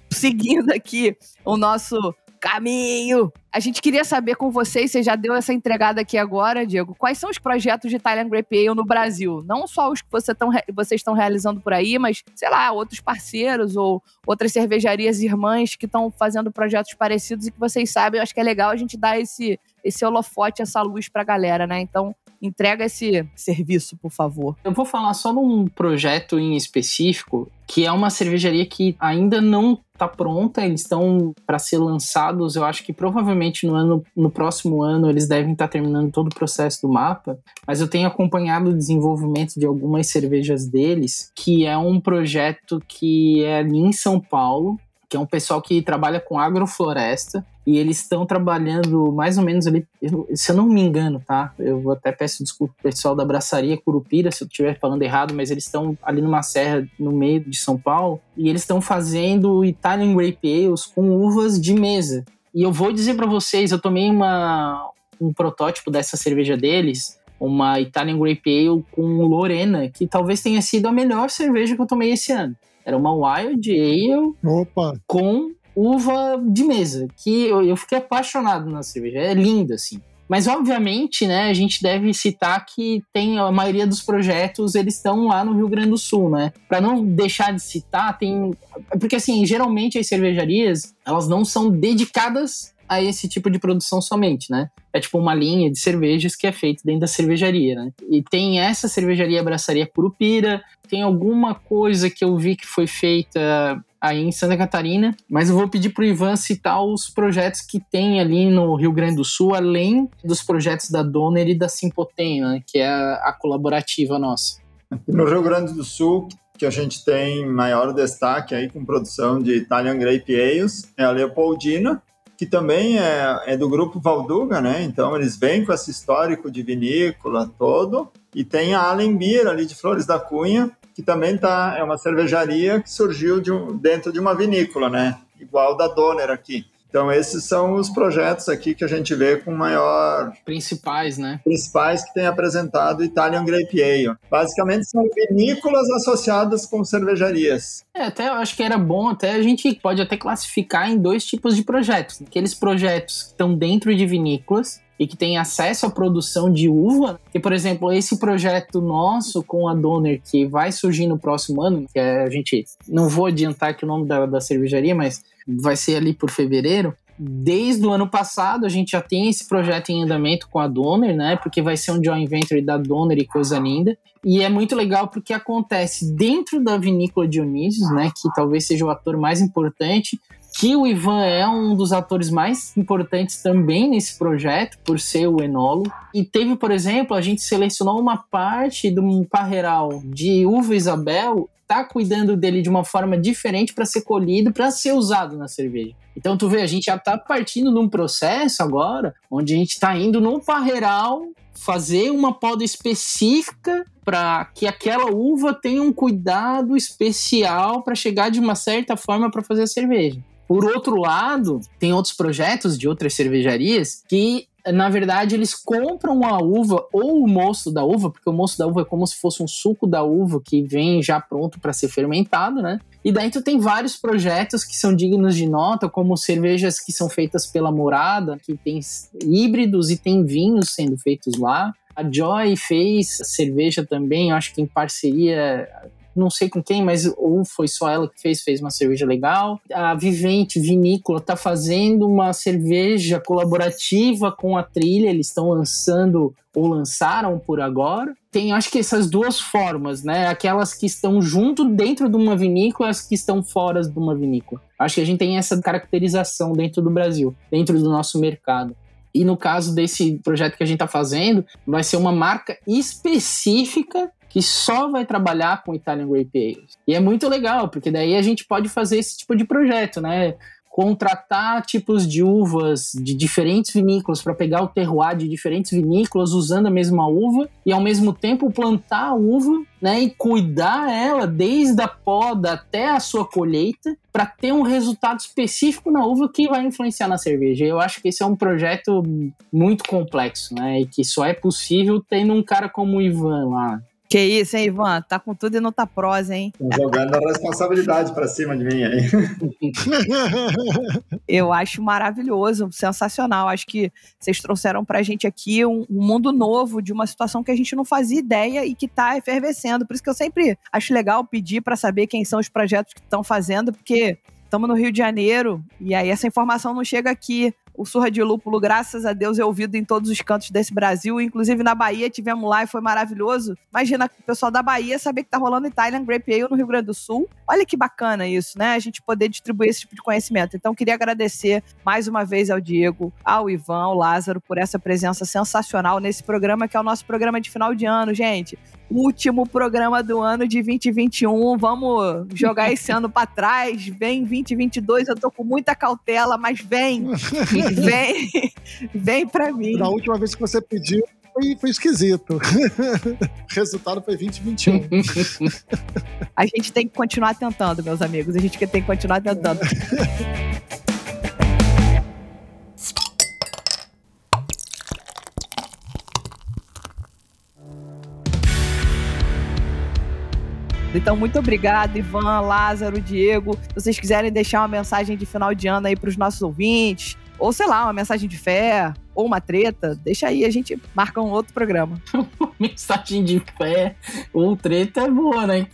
Speaker 2: Seguindo aqui o nosso caminho. A gente queria saber com vocês, você já deu essa entregada aqui agora, Diego, quais são os projetos de Thailand Grape Ale no Brasil? Não só os que você tão, vocês estão realizando por aí, mas, sei lá, outros parceiros ou outras cervejarias irmãs que estão fazendo projetos parecidos e que vocês sabem. Eu acho que é legal a gente dar esse, esse holofote, essa luz pra galera, né? Então, entrega esse serviço, por favor.
Speaker 3: Eu vou falar só de um projeto em específico, que é uma cervejaria que ainda não está pronta, eles estão para ser lançados, eu acho que provavelmente no ano no próximo ano eles devem estar tá terminando todo o processo do mapa, mas eu tenho acompanhado o desenvolvimento de algumas cervejas deles, que é um projeto que é em São Paulo, que é um pessoal que trabalha com agrofloresta e eles estão trabalhando mais ou menos ali, se eu não me engano, tá? Eu até peço desculpa pro pessoal da Braçaria Curupira se eu estiver falando errado, mas eles estão ali numa serra no meio de São Paulo e eles estão fazendo Italian Grape Ales com uvas de mesa. E eu vou dizer para vocês, eu tomei uma, um protótipo dessa cerveja deles, uma Italian Grape Ale com Lorena, que talvez tenha sido a melhor cerveja que eu tomei esse ano. Era uma Wild Ale
Speaker 6: Opa.
Speaker 3: com uva de mesa, que eu, eu fiquei apaixonado na cerveja. É linda, assim. Mas, obviamente, né, a gente deve citar que tem a maioria dos projetos, eles estão lá no Rio Grande do Sul, né? Para não deixar de citar, tem... Porque, assim, geralmente as cervejarias, elas não são dedicadas a esse tipo de produção somente, né? É tipo uma linha de cervejas que é feita dentro da cervejaria, né? E tem essa cervejaria Braçaria Curupira, tem alguma coisa que eu vi que foi feita aí em Santa Catarina, mas eu vou pedir para o Ivan citar os projetos que tem ali no Rio Grande do Sul, além dos projetos da Donner e da Simpoten, né, que é a, colaborativa nossa.
Speaker 5: No Rio Grande do Sul, que a gente tem maior destaque aí com produção de Italian Grape Ales, é a Leopoldina, que também é, é, do grupo Valduga, né? Então eles vêm com esse histórico de vinícola todo. E tem a Alembir ali de Flores da Cunha, que também tá, é uma cervejaria que surgiu de um, dentro de uma vinícola, né? Igual da Donner aqui. Então, esses são os projetos aqui que a gente vê com maior.
Speaker 3: Principais, né?
Speaker 5: Principais que tem apresentado Italian Grape Ale. Basicamente, são vinícolas associadas com cervejarias.
Speaker 3: É, até eu acho que era bom, até a gente pode até classificar em dois tipos de projetos. Aqueles projetos que estão dentro de vinícolas, e que tem acesso à produção de uva. E, por exemplo, esse projeto nosso com a Donner, que vai surgir no próximo ano, que é, a gente não vou adiantar que o nome da, da cervejaria, mas vai ser ali por fevereiro. Desde o ano passado a gente já tem esse projeto em andamento com a Donner, né? Porque vai ser um joint venture da Donner e coisa linda. E é muito legal porque acontece dentro da vinícola Dionísios, né? Que talvez seja o ator mais importante, que o Ivan é um dos atores mais importantes também nesse projeto, por ser o enólogo. E teve, por exemplo, a gente selecionou uma parte de um parreiral de uva Isabel tá cuidando dele de uma forma diferente para ser colhido, para ser usado na cerveja. Então tu vê, a gente já tá partindo de um processo agora, onde a gente tá indo no parreiral fazer uma poda específica para que aquela uva tenha um cuidado especial para chegar de uma certa forma para fazer a cerveja. Por outro lado, tem outros projetos de outras cervejarias que na verdade, eles compram a uva ou o moço da uva, porque o moço da uva é como se fosse um suco da uva que vem já pronto para ser fermentado, né? E daí tu tem vários projetos que são dignos de nota, como cervejas que são feitas pela Morada, que tem híbridos e tem vinhos sendo feitos lá. A Joy fez cerveja também, acho que em parceria não sei com quem, mas ou foi só ela que fez, fez uma cerveja legal. A Vivente Vinícola está fazendo uma cerveja colaborativa com a trilha, eles estão lançando ou lançaram por agora. Tem, acho que essas duas formas, né? Aquelas que estão junto dentro de uma vinícola, as que estão fora de uma vinícola. Acho que a gente tem essa caracterização dentro do Brasil, dentro do nosso mercado. E no caso desse projeto que a gente está fazendo, vai ser uma marca específica que só vai trabalhar com Italian Grape Ales. E é muito legal, porque daí a gente pode fazer esse tipo de projeto, né? Contratar tipos de uvas de diferentes vinícolas para pegar o terroir de diferentes vinícolas usando a mesma uva e ao mesmo tempo plantar a uva, né, e cuidar ela desde a poda até a sua colheita para ter um resultado específico na uva que vai influenciar na cerveja. Eu acho que esse é um projeto muito complexo, né, e que só é possível tendo um cara como o Ivan lá,
Speaker 2: que isso, hein, Ivan? Tá com tudo e não tá prosa, hein?
Speaker 5: Tô jogando a responsabilidade pra cima de mim aí. [LAUGHS]
Speaker 2: Eu acho maravilhoso, sensacional. Acho que vocês trouxeram pra gente aqui um, um, mundo novo de uma situação que a gente não fazia ideia e que tá efervescendo. Por isso que eu sempre acho legal pedir para saber quem são os projetos que estão fazendo, porque estamos no Rio de Janeiro e aí essa informação não chega aqui. O Surra de Lúpulo, graças a Deus, é ouvido em todos os cantos desse Brasil. Inclusive na Bahia tivemos lá e foi maravilhoso. Imagina o pessoal da Bahia saber que tá rolando Italian Grape Ale no Rio Grande do Sul. Olha que bacana isso, né? A gente poder distribuir esse tipo de conhecimento. Então, queria agradecer mais uma vez ao Diego, ao Ivan, ao Lázaro por essa presença sensacional nesse programa, que é o nosso programa de final de ano, gente. Último programa do ano de 2021. Vamos jogar esse [LAUGHS] ano para trás. Vem 2022, eu tô com muita cautela, mas vem. [LAUGHS] [LAUGHS] vem, vem para mim.
Speaker 6: Da última vez que você pediu, foi, foi esquisito. o [LAUGHS] resultado foi 2021. [LAUGHS]
Speaker 2: a gente tem que continuar tentando, meus amigos. A gente tem que continuar tentando. Então, muito obrigado, Ivan, Lázaro, Diego. Se vocês quiserem deixar uma mensagem de final de ano aí para os nossos ouvintes, ou sei lá, uma mensagem de fé, ou uma treta, deixa aí, a gente marca um outro programa. [LAUGHS]
Speaker 3: mensagem de fé ou treta é boa, né,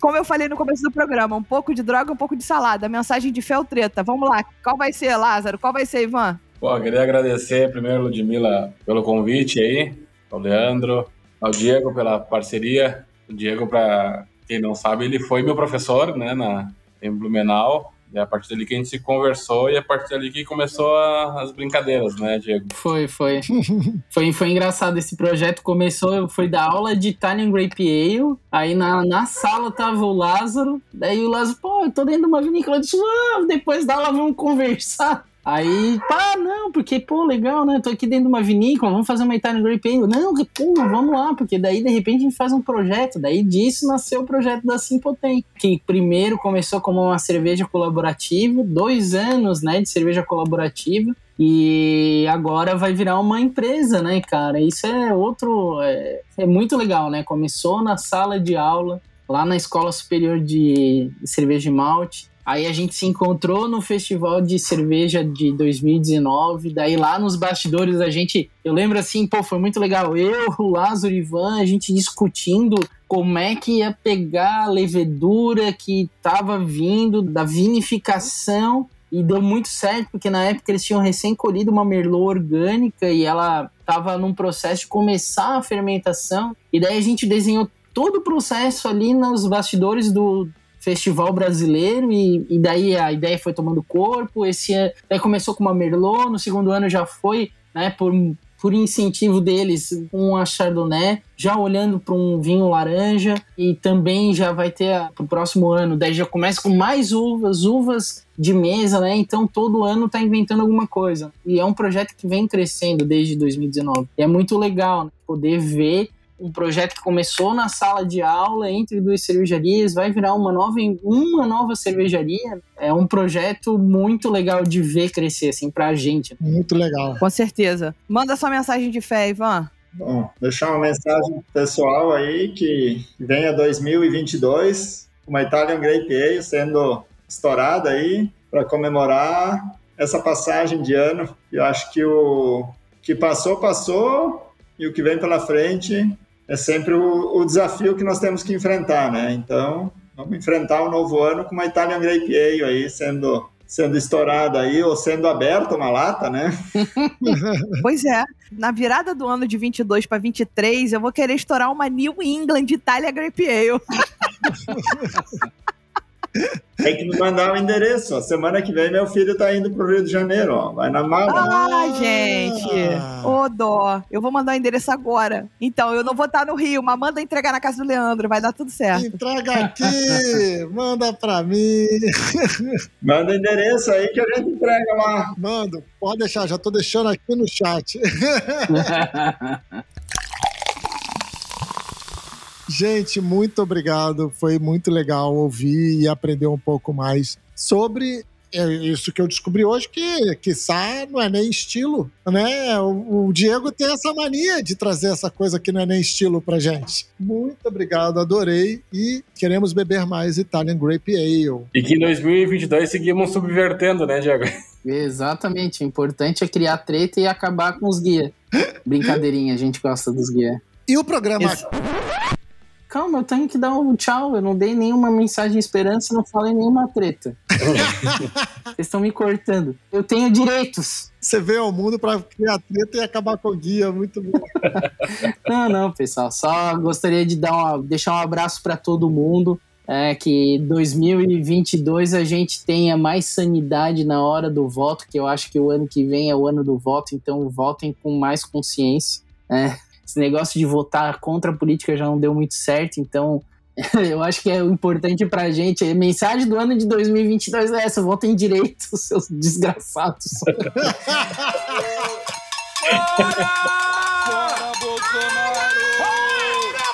Speaker 2: Como eu falei no começo do programa, um pouco de droga, um pouco de salada. Mensagem de fé ou treta. Vamos lá. Qual vai ser, Lázaro? Qual vai ser, Ivan?
Speaker 4: Pô, queria agradecer primeiro, Ludmilla, pelo convite aí, ao Leandro, ao Diego pela parceria. O Diego, para quem não sabe, ele foi meu professor, né, na, em Blumenau. É a partir dali que a gente se conversou e é a partir dali que começou a, as brincadeiras, né, Diego?
Speaker 3: Foi, foi. [LAUGHS] foi, foi engraçado. Esse projeto começou, foi da aula de Italian Grape Ale. Aí na, na sala tava o Lázaro. Daí o Lázaro, pô, eu tô dentro de uma vinícola. Eu disse, ah, depois da aula vamos conversar. Aí, pá, não, porque, pô, legal, né? Tô aqui dentro de uma vinícola, vamos fazer uma Italian Grape Ale. Não, pô, vamos lá, porque daí, de repente, a gente faz um projeto. Daí disso nasceu o projeto da Simpotem, que primeiro começou como uma cerveja colaborativa, dois anos, né, de cerveja colaborativa. E agora vai virar uma empresa, né, cara? Isso é outro. É, é muito legal, né? Começou na sala de aula, lá na Escola Superior de Cerveja e Malte Aí a gente se encontrou no festival de cerveja de 2019. Daí lá nos bastidores a gente, eu lembro assim, pô, foi muito legal. Eu, o Lázaro, Ivan, a gente discutindo como é que ia pegar a levedura que estava vindo da vinificação e deu muito certo, porque na época eles tinham recém colhido uma merlot orgânica e ela estava num processo de começar a fermentação. E daí a gente desenhou todo o processo ali nos bastidores do, festival brasileiro e, e, daí a ideia foi tomando corpo. Esse daí começou com uma Merlot, no segundo ano já foi, né, por por incentivo deles, com a Chardonnay, já olhando para um vinho laranja e também já vai ter para o próximo ano. Daí já começa com mais uvas, uvas de mesa, né? Então todo ano está inventando alguma coisa. E é um projeto que vem crescendo desde 2019. E é muito legal né? poder ver um projeto que começou na sala de aula entre duas cervejarias, vai virar uma nova, uma nova cervejaria. É um projeto muito legal de ver crescer, assim, pra gente.
Speaker 6: Muito legal.
Speaker 2: Com certeza. Manda sua mensagem de fé, Ivan.
Speaker 5: Bom, deixar uma mensagem pessoal aí que venha 2022, uma Italian Grape Ale sendo estourada aí para comemorar essa passagem de ano. Eu acho que o que passou, passou, e o que vem pela frente é sempre o, o, desafio que nós temos que enfrentar, né? Então, vamos enfrentar o novo ano com uma Italian Grape Ale aí sendo sendo estourada aí ou sendo aberta uma lata, né? [LAUGHS]
Speaker 2: pois é. Na virada do ano de 22 para 23, eu vou querer estourar uma New England Italia Grape Ale. [LAUGHS]
Speaker 5: Tem que me mandar o endereço. A semana que vem meu filho tá indo pro Rio de Janeiro, ó. Vai na mala.
Speaker 2: Ah, gente. Ô, oh, dó. Eu vou mandar o endereço agora. Então, eu não vou estar no Rio, mas manda entregar na casa do Leandro. Vai dar tudo certo.
Speaker 6: Entrega aqui. [LAUGHS] manda pra mim.
Speaker 5: Manda o endereço aí que a gente entrega lá.
Speaker 6: Manda. Pode deixar. Já tô deixando aqui no chat. [LAUGHS] Gente, muito obrigado. Foi muito legal ouvir e aprender um pouco mais sobre é isso que eu descobri hoje, que, que não é nem estilo, né? O, o, Diego tem essa mania de trazer essa coisa que não é nem estilo pra gente. Muito obrigado, adorei e queremos beber mais Italian Grape Ale.
Speaker 4: E que em 2022 seguimos subvertendo, né, Diego?
Speaker 3: Exatamente, o importante é criar treta e acabar com os guias. Brincadeirinha, a gente gosta dos guias.
Speaker 6: E o programa...
Speaker 3: Isso. Calma, eu tenho que dar um tchau. Eu não dei nenhuma mensagem de esperança, não falei nenhuma treta. [LAUGHS] Vocês estão me cortando. Eu tenho direitos.
Speaker 6: Você veio ao mundo para criar treta e acabar com o guia, muito bom. [LAUGHS]
Speaker 3: não, não, pessoal. Só gostaria de dar uma, deixar um abraço para todo mundo. É, que 2022 a gente tenha mais sanidade na hora do voto, que eu acho que o ano que vem é o ano do voto, então votem com mais consciência. É, esse negócio de votar contra a política já não deu muito certo, então [LAUGHS] eu acho que é o importante pra gente. A mensagem do ano de 2022 é essa: votem direito, [LAUGHS] seus desgraçados. [LAUGHS] Fora! Fora, Bolsonaro! Fora,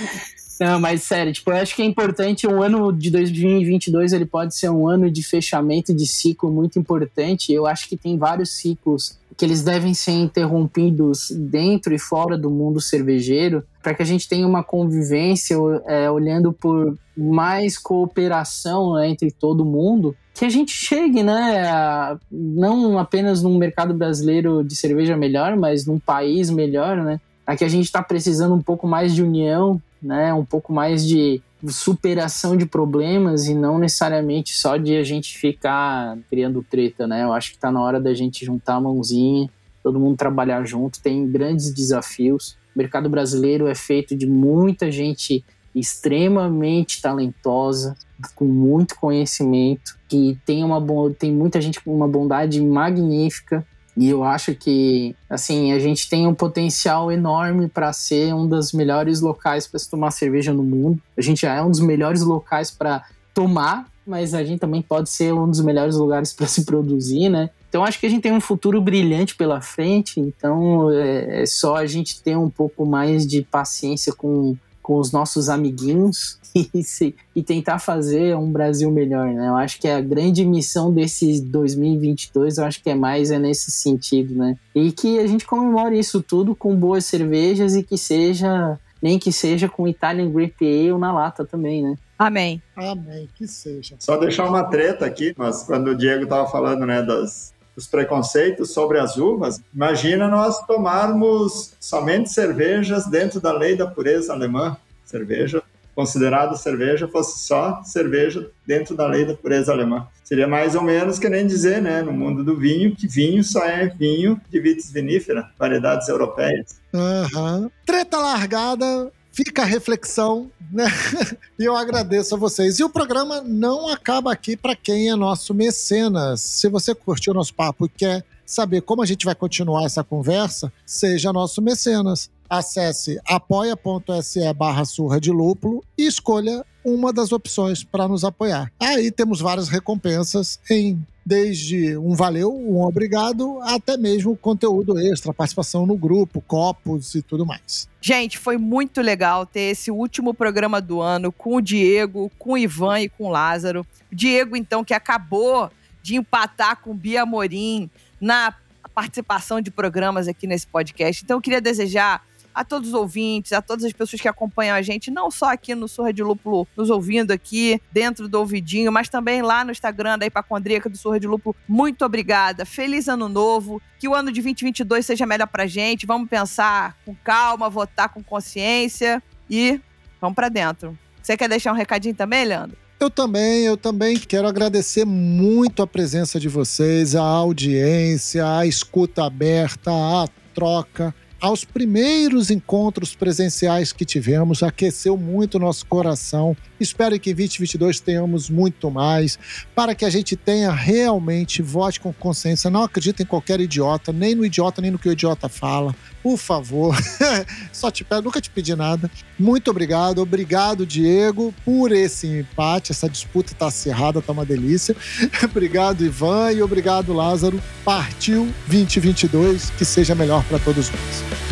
Speaker 3: Bolsonaro! Não, mas sério, tipo, eu acho que é importante um ano de 2022, ele pode ser um ano de fechamento de ciclo muito importante. Eu acho que tem vários ciclos que eles devem ser interrompidos dentro e fora do mundo cervejeiro para que a gente tenha uma convivência é, olhando por mais cooperação né, entre todo mundo que a gente chegue, né, a, não apenas num mercado brasileiro de cerveja melhor, mas num país melhor, né, a que a gente está precisando um pouco mais de união né? Um pouco mais de superação de problemas e não necessariamente só de a gente ficar criando treta, né? Eu acho que está na hora da gente juntar a mãozinha, todo mundo trabalhar junto. Tem grandes desafios. O mercado brasileiro é feito de muita gente extremamente talentosa, com muito conhecimento, que tem uma tem muita gente com uma bondade magnífica e eu acho que, assim, a gente tem um potencial enorme para ser um dos melhores locais para se tomar cerveja no mundo. A gente já é um dos melhores locais para tomar, mas a gente também pode ser um dos melhores lugares para se produzir, né? Então acho que a gente tem um futuro brilhante pela frente. Então é, é só a gente ter um pouco mais de paciência com com os nossos amiguinhos [LAUGHS] e, se, e tentar fazer um Brasil melhor, né? Eu acho que a grande missão desse 2022, eu acho que é mais é nesse sentido, né? E que a gente comemore isso tudo com boas cervejas e que seja, nem que seja com Italian Grape Ale na lata também, né?
Speaker 2: Amém.
Speaker 6: Amém, que seja.
Speaker 5: Só deixar uma treta aqui, mas quando o Diego tava falando, né, das, os preconceitos sobre as uvas, imagina nós tomarmos somente cervejas dentro da lei da pureza alemã. Cerveja, considerado cerveja, fosse só cerveja dentro da lei da pureza alemã. Seria mais ou menos que nem dizer, né, no mundo do vinho, que vinho só é vinho de vitis vinífera, variedades europeias.
Speaker 6: Uhum. Treta largada, fica a reflexão né? [LAUGHS] E eu agradeço a vocês. E o programa não acaba aqui para quem é nosso mecenas. Se você curtiu o nosso papo e quer saber como a gente vai continuar essa conversa, seja nosso mecenas. Acesse apoia.se barra surra de lúpulo e escolha uma das opções para nos apoiar. Aí temos várias recompensas em desde um valeu, um obrigado, até mesmo conteúdo extra, participação no grupo, copos e tudo mais.
Speaker 2: Gente, foi muito legal ter esse último programa do ano com o Diego, com o Ivan e com o Lázaro. Diego, então, que acabou de empatar com o Bia Morim na participação de programas aqui nesse podcast. Então, eu queria desejar a todos os ouvintes, a todas as pessoas que acompanham a gente, não só aqui no Surra de Lúpulo, nos ouvindo aqui, dentro do ouvidinho, mas também lá no Instagram da Hipacondríaca do Surra de Lúpulo. Muito obrigada. Feliz ano novo. Que o ano de 2022 seja melhor pra gente. Vamos pensar com calma, votar com consciência e vamos para dentro. Você quer deixar um recadinho também, Leandro?
Speaker 6: Eu também, eu também quero agradecer muito a presença de vocês, a audiência, a escuta aberta, a troca aos primeiros encontros presenciais que tivemos, aqueceu muito nosso coração. Espero que em 2022 tenhamos muito mais, para que a gente tenha realmente vote com consciência. Não acredita em qualquer idiota, nem no idiota, nem no que o idiota fala. Por favor, [LAUGHS] só te peço, nunca te pedi nada. Muito obrigado, obrigado, Diego, por esse empate. Essa disputa tá acirrada, tá uma delícia. [LAUGHS] obrigado, Ivan, e obrigado, Lázaro. Partiu 2022, que seja melhor para todos nós.